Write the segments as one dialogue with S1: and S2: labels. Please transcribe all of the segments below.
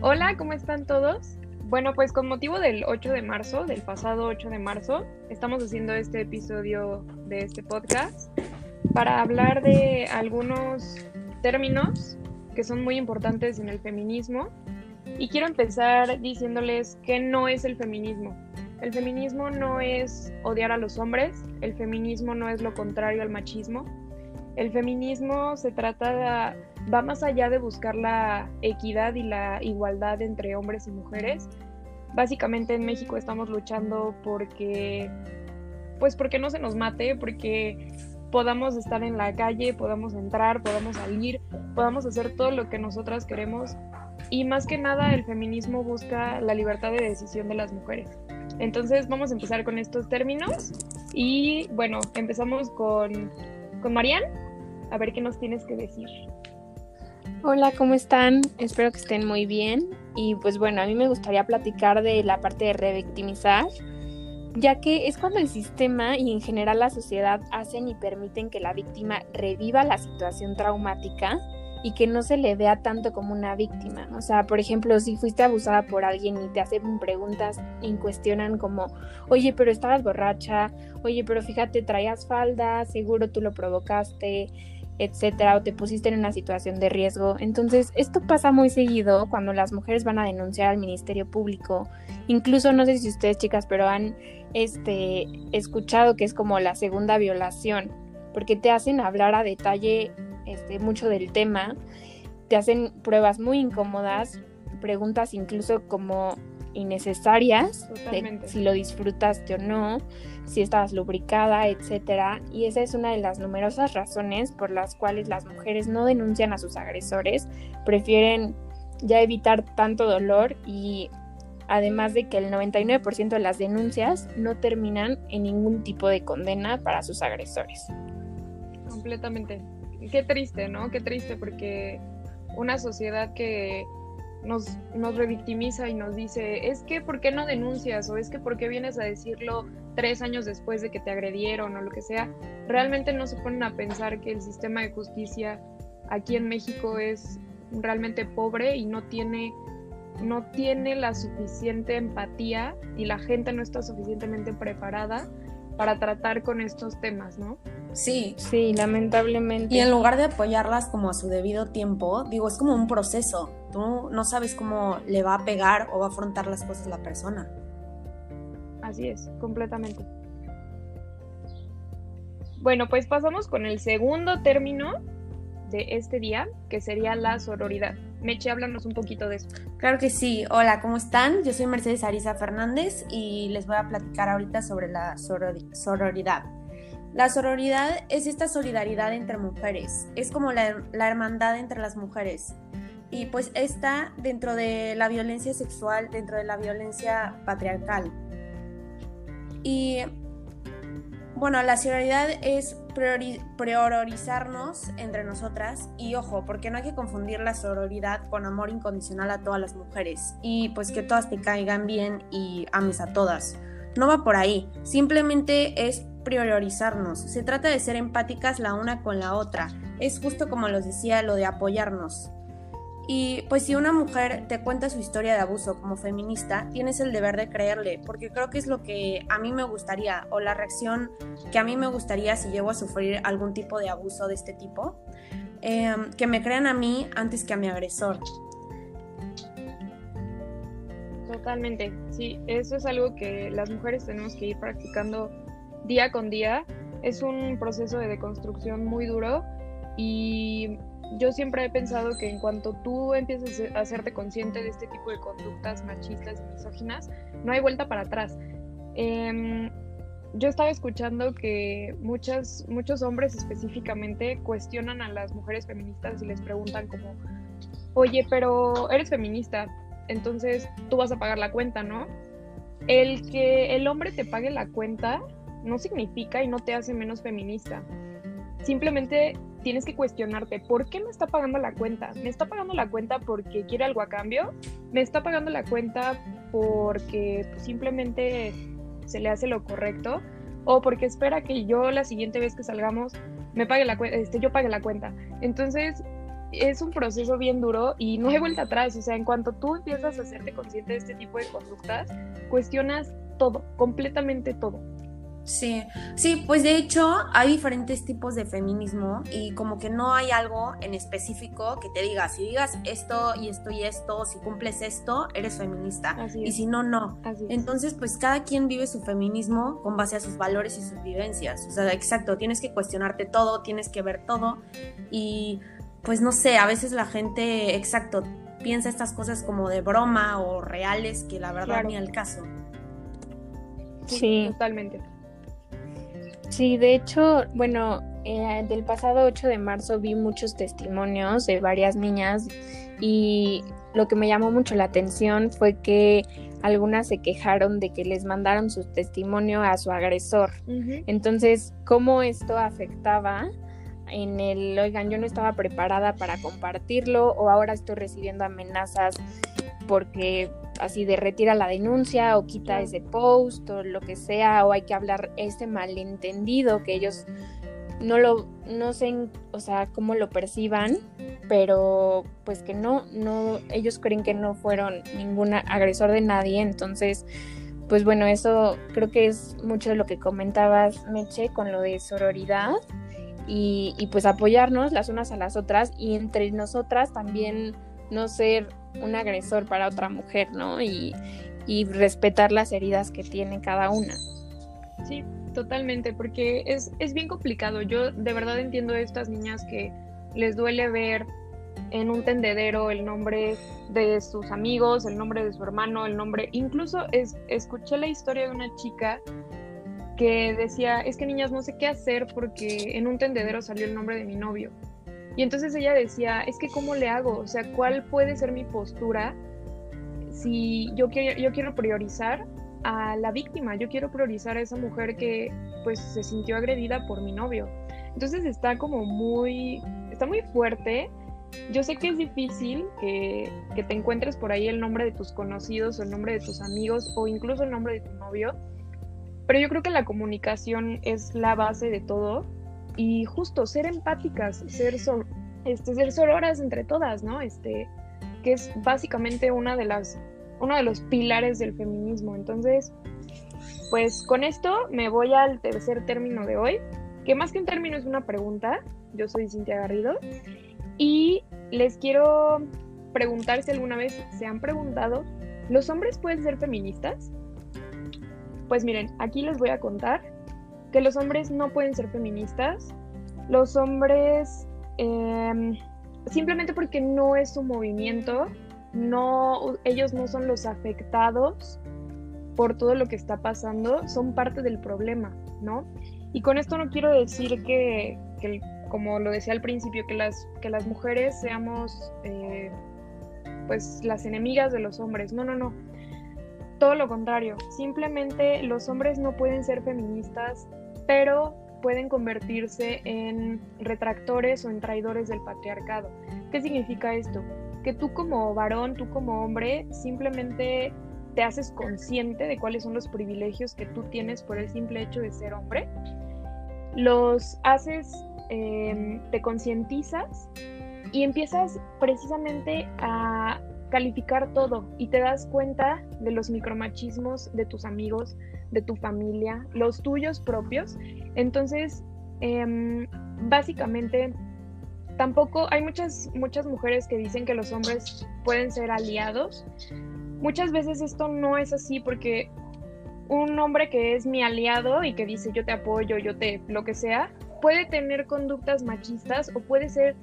S1: Hola, ¿cómo están todos? Bueno, pues con motivo del 8 de marzo, del pasado 8 de marzo, estamos haciendo este episodio de este podcast para hablar de algunos términos que son muy importantes en el feminismo. Y quiero empezar diciéndoles que no es el feminismo. El feminismo no es odiar a los hombres, el feminismo no es lo contrario al machismo. El feminismo se trata de, va más allá de buscar la equidad y la igualdad entre hombres y mujeres. Básicamente en México estamos luchando porque pues porque no se nos mate, porque podamos estar en la calle, podamos entrar, podamos salir, podamos hacer todo lo que nosotras queremos. Y más que nada el feminismo busca la libertad de decisión de las mujeres. Entonces vamos a empezar con estos términos y bueno, empezamos con, con Marian. A ver qué nos tienes que decir.
S2: Hola, ¿cómo están? Espero que estén muy bien. Y pues bueno, a mí me gustaría platicar de la parte de revictimizar, ya que es cuando el sistema y en general la sociedad hacen y permiten que la víctima reviva la situación traumática y que no se le vea tanto como una víctima. O sea, por ejemplo, si fuiste abusada por alguien y te hacen preguntas y cuestionan como, oye, pero estabas borracha, oye, pero fíjate, traías falda, seguro tú lo provocaste, etcétera, o te pusiste en una situación de riesgo. Entonces, esto pasa muy seguido cuando las mujeres van a denunciar al Ministerio Público. Incluso, no sé si ustedes, chicas, pero han este, escuchado que es como la segunda violación, porque te hacen hablar a detalle este, mucho del tema, te hacen pruebas muy incómodas, preguntas incluso como innecesarias, de si lo disfrutaste o no, si estabas lubricada, etcétera, y esa es una de las numerosas razones por las cuales las mujeres no denuncian a sus agresores, prefieren ya evitar tanto dolor y además de que el 99% de las denuncias no terminan en ningún tipo de condena para sus agresores.
S1: Completamente. Qué triste, ¿no? Qué triste porque una sociedad que nos, nos revictimiza y nos dice, es que ¿por qué no denuncias? o es que ¿por qué vienes a decirlo tres años después de que te agredieron o lo que sea? Realmente no se ponen a pensar que el sistema de justicia aquí en México es realmente pobre y no tiene no tiene la suficiente empatía y la gente no está suficientemente preparada para tratar con estos temas, ¿no?
S2: Sí. Sí, lamentablemente.
S3: Y en lugar de apoyarlas como a su debido tiempo, digo, es como un proceso. Tú no sabes cómo le va a pegar o va a afrontar las cosas la persona.
S1: Así es, completamente. Bueno, pues pasamos con el segundo término de este día, que sería la sororidad. Meche, háblanos un poquito de eso.
S3: Claro que sí. Hola, ¿cómo están? Yo soy Mercedes Arisa Fernández y les voy a platicar ahorita sobre la sororidad. La sororidad es esta solidaridad entre mujeres, es como la, la hermandad entre las mujeres. Y pues está dentro de la violencia sexual, dentro de la violencia patriarcal. Y bueno, la sororidad es priorizarnos entre nosotras y ojo, porque no hay que confundir la sororidad con amor incondicional a todas las mujeres y pues que todas te caigan bien y ames a todas. No va por ahí, simplemente es priorizarnos. Se trata de ser empáticas la una con la otra. Es justo como los decía lo de apoyarnos. Y pues si una mujer te cuenta su historia de abuso como feminista, tienes el deber de creerle, porque creo que es lo que a mí me gustaría, o la reacción que a mí me gustaría si llego a sufrir algún tipo de abuso de este tipo, em, que me crean a mí antes que a mi agresor.
S1: Totalmente, sí, eso es algo que las mujeres tenemos que ir practicando día con día. Es un proceso de deconstrucción muy duro y yo siempre he pensado que en cuanto tú empieces a hacerte consciente de este tipo de conductas machistas y misóginas, no hay vuelta para atrás. Em, yo estaba escuchando que muchas, muchos hombres específicamente cuestionan a las mujeres feministas y les preguntan como, oye, pero eres feminista, entonces tú vas a pagar la cuenta, ¿no? El que el hombre te pague la cuenta no significa y no te hace menos feminista. Simplemente tienes que cuestionarte, ¿por qué me está pagando la cuenta? ¿Me está pagando la cuenta porque quiere algo a cambio? ¿Me está pagando la cuenta porque simplemente se le hace lo correcto? ¿O porque espera que yo la siguiente vez que salgamos me pague la este, yo pague la cuenta? Entonces, es un proceso bien duro y no hay vuelta atrás. O sea, en cuanto tú empiezas a hacerte consciente de este tipo de conductas, cuestionas todo, completamente todo.
S3: Sí, sí, pues de hecho hay diferentes tipos de feminismo y como que no hay algo en específico que te diga, si digas esto y esto y esto, si cumples esto, eres feminista. y si no, no. Entonces, pues cada quien vive su feminismo con base a sus valores y sus vivencias. O sea, exacto, tienes que cuestionarte todo, tienes que ver todo y pues no sé, a veces la gente, exacto, piensa estas cosas como de broma o reales que la verdad ni al caso.
S1: Sí, totalmente.
S2: Sí, de hecho, bueno, eh, del pasado 8 de marzo vi muchos testimonios de varias niñas y lo que me llamó mucho la atención fue que algunas se quejaron de que les mandaron su testimonio a su agresor. Entonces, ¿cómo esto afectaba en el, oigan, yo no estaba preparada para compartirlo o ahora estoy recibiendo amenazas porque así de retira la denuncia o quita ese post o lo que sea o hay que hablar este malentendido que ellos no lo no sé o sea cómo lo perciban pero pues que no no ellos creen que no fueron ningún agresor de nadie. Entonces pues bueno eso creo que es mucho de lo que comentabas Meche con lo de sororidad y, y pues apoyarnos las unas a las otras y entre nosotras también no ser un agresor para otra mujer, ¿no? Y, respetar las heridas que tiene cada una.
S1: Sí, totalmente, porque es, es bien complicado. Yo de verdad entiendo a estas niñas que les duele ver en un tendedero el nombre de sus amigos, el nombre de su hermano, el nombre. Incluso es, escuché la historia de una chica que decía, es que niñas no sé qué hacer porque en un tendedero salió el nombre de mi novio. Y entonces ella decía, es que ¿cómo le hago? O sea, ¿cuál puede ser mi postura si yo quiero, yo quiero priorizar a la víctima? Yo quiero priorizar a esa mujer que pues se sintió agredida por mi novio. Entonces está como muy, está muy fuerte. Yo sé que es difícil que, que te encuentres por ahí el nombre de tus conocidos o el nombre de tus amigos o incluso el nombre de tu novio, pero yo creo que la comunicación es la base de todo y justo ser empáticas, ser, este, ser sororas entre todas, ¿no? Este, que es básicamente una de las, uno de los pilares del feminismo. Entonces, pues con esto me voy al tercer término de hoy, que más que un término es una pregunta. Yo soy Cintia Garrido y les quiero preguntar si alguna vez se han preguntado, ¿los hombres pueden ser feministas? Pues miren, aquí les voy a contar que los hombres no pueden ser feministas. Los hombres, em, simplemente porque no es su movimiento, no, ellos no son los afectados por todo lo que está pasando, son parte del problema, ¿no? Y con esto no quiero decir que, como lo decía al principio, que las, que las mujeres seamos eh, pues las enemigas de los hombres. No, no, no. Todo lo contrario. Simplemente los hombres no pueden ser feministas pero pueden convertirse en retractores o en traidores del patriarcado. ¿Qué significa esto? Que tú como varón, tú como hombre, simplemente te haces consciente de cuáles son los privilegios que tú tienes por el simple hecho de ser hombre, los haces, em, te concientizas y empiezas precisamente a calificar todo y te das cuenta de los micromachismos de tus amigos, de tu familia, los tuyos propios. Entonces, em, básicamente, tampoco hay muchas, muchas mujeres que dicen que los hombres pueden ser aliados. Muchas veces esto no es así porque un hombre que es mi aliado y que dice yo te apoyo, yo te lo que sea, puede tener conductas machistas o puede ser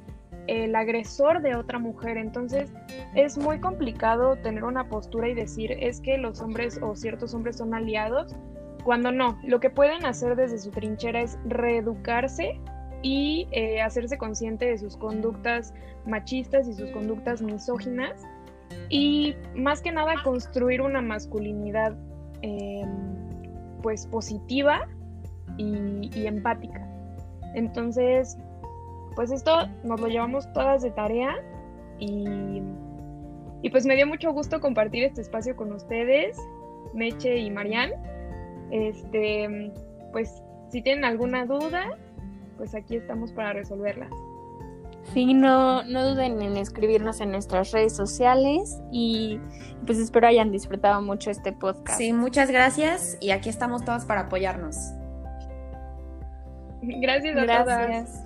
S1: el agresor de otra mujer. Entonces es muy complicado tener una postura y decir es que los hombres o ciertos hombres son aliados, cuando no. Lo que pueden hacer desde su trinchera es reeducarse y eh, hacerse consciente de sus conductas machistas y sus conductas misóginas y más que nada construir una masculinidad em, pues positiva y, y empática. Entonces, pues esto nos lo llevamos todas de tarea y, y pues me dio mucho gusto compartir este espacio con ustedes, Meche y Marian. Este, pues si tienen alguna duda, pues aquí estamos para resolverlas.
S2: Sí, no, no duden en escribirnos en nuestras redes sociales y pues espero hayan disfrutado mucho este podcast.
S3: Sí, muchas gracias y aquí estamos todos para apoyarnos.
S1: Gracias a
S2: Gracias.
S1: todas.